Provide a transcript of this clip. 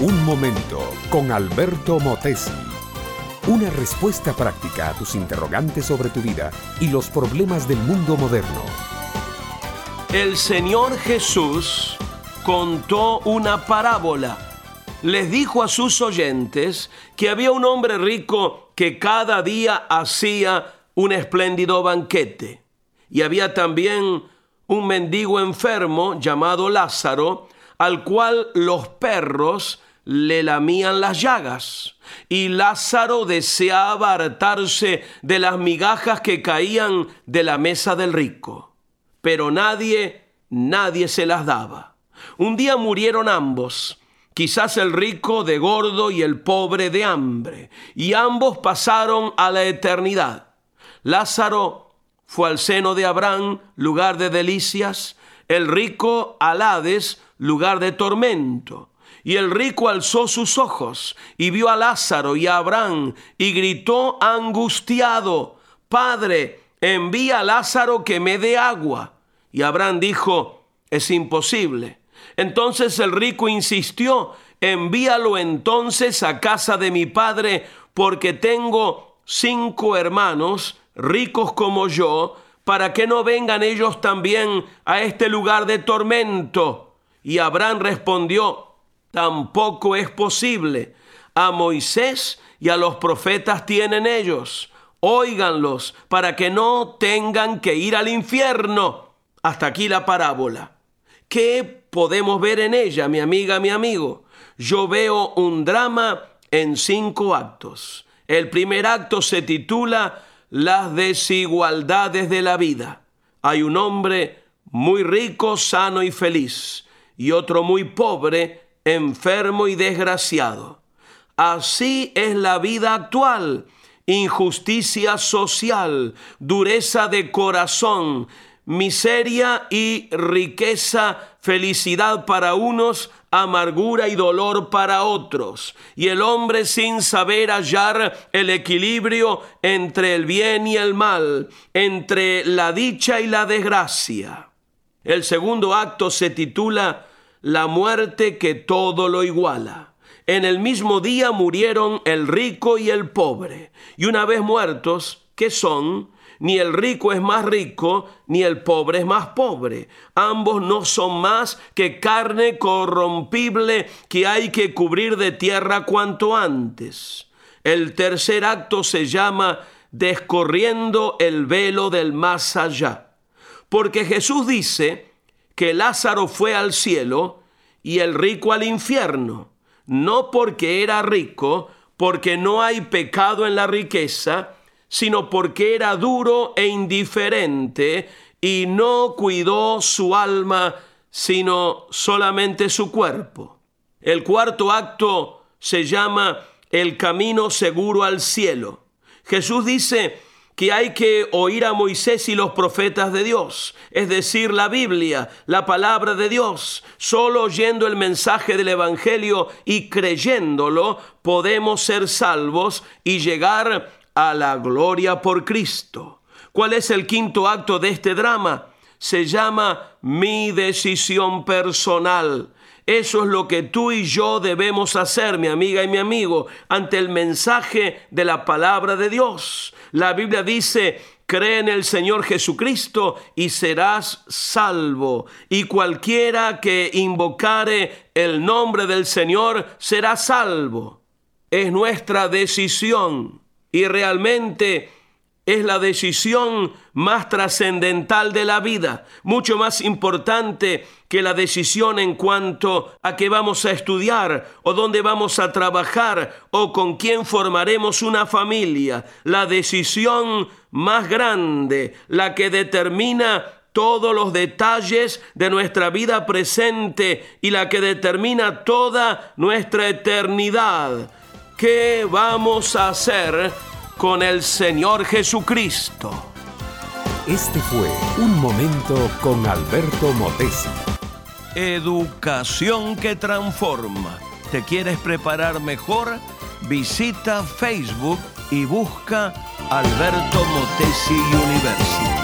Un momento con Alberto Motesi. Una respuesta práctica a tus interrogantes sobre tu vida y los problemas del mundo moderno. El Señor Jesús contó una parábola. Les dijo a sus oyentes que había un hombre rico que cada día hacía un espléndido banquete. Y había también un mendigo enfermo llamado Lázaro, al cual los perros le lamían las llagas. Y Lázaro deseaba hartarse de las migajas que caían de la mesa del rico. Pero nadie, nadie se las daba. Un día murieron ambos, quizás el rico de gordo y el pobre de hambre, y ambos pasaron a la eternidad. Lázaro fue al seno de Abraham, lugar de delicias, el rico al Hades, lugar de tormento. Y el rico alzó sus ojos y vio a Lázaro y a Abraham y gritó angustiado, Padre, envía a Lázaro que me dé agua. Y Abraham dijo, es imposible. Entonces el rico insistió, envíalo entonces a casa de mi padre, porque tengo cinco hermanos ricos como yo, para que no vengan ellos también a este lugar de tormento. Y Abraham respondió, tampoco es posible. A Moisés y a los profetas tienen ellos. Óiganlos para que no tengan que ir al infierno. Hasta aquí la parábola. ¿Qué podemos ver en ella, mi amiga, mi amigo? Yo veo un drama en cinco actos. El primer acto se titula Las desigualdades de la vida. Hay un hombre muy rico, sano y feliz, y otro muy pobre, enfermo y desgraciado. Así es la vida actual, injusticia social, dureza de corazón, miseria y riqueza, felicidad para unos, amargura y dolor para otros. Y el hombre sin saber hallar el equilibrio entre el bien y el mal, entre la dicha y la desgracia. El segundo acto se titula la muerte que todo lo iguala. En el mismo día murieron el rico y el pobre. Y una vez muertos, ¿qué son? Ni el rico es más rico, ni el pobre es más pobre. Ambos no son más que carne corrompible que hay que cubrir de tierra cuanto antes. El tercer acto se llama descorriendo el velo del más allá. Porque Jesús dice, que Lázaro fue al cielo y el rico al infierno, no porque era rico, porque no hay pecado en la riqueza, sino porque era duro e indiferente y no cuidó su alma, sino solamente su cuerpo. El cuarto acto se llama el camino seguro al cielo. Jesús dice, que hay que oír a Moisés y los profetas de Dios, es decir, la Biblia, la palabra de Dios. Solo oyendo el mensaje del Evangelio y creyéndolo, podemos ser salvos y llegar a la gloria por Cristo. ¿Cuál es el quinto acto de este drama? Se llama mi decisión personal. Eso es lo que tú y yo debemos hacer, mi amiga y mi amigo, ante el mensaje de la palabra de Dios. La Biblia dice, cree en el Señor Jesucristo y serás salvo. Y cualquiera que invocare el nombre del Señor será salvo. Es nuestra decisión. Y realmente es la decisión más trascendental de la vida, mucho más importante que la decisión en cuanto a qué vamos a estudiar o dónde vamos a trabajar o con quién formaremos una familia. La decisión más grande, la que determina todos los detalles de nuestra vida presente y la que determina toda nuestra eternidad. ¿Qué vamos a hacer? Con el Señor Jesucristo. Este fue Un Momento con Alberto Motesi. Educación que transforma. ¿Te quieres preparar mejor? Visita Facebook y busca Alberto Motesi University.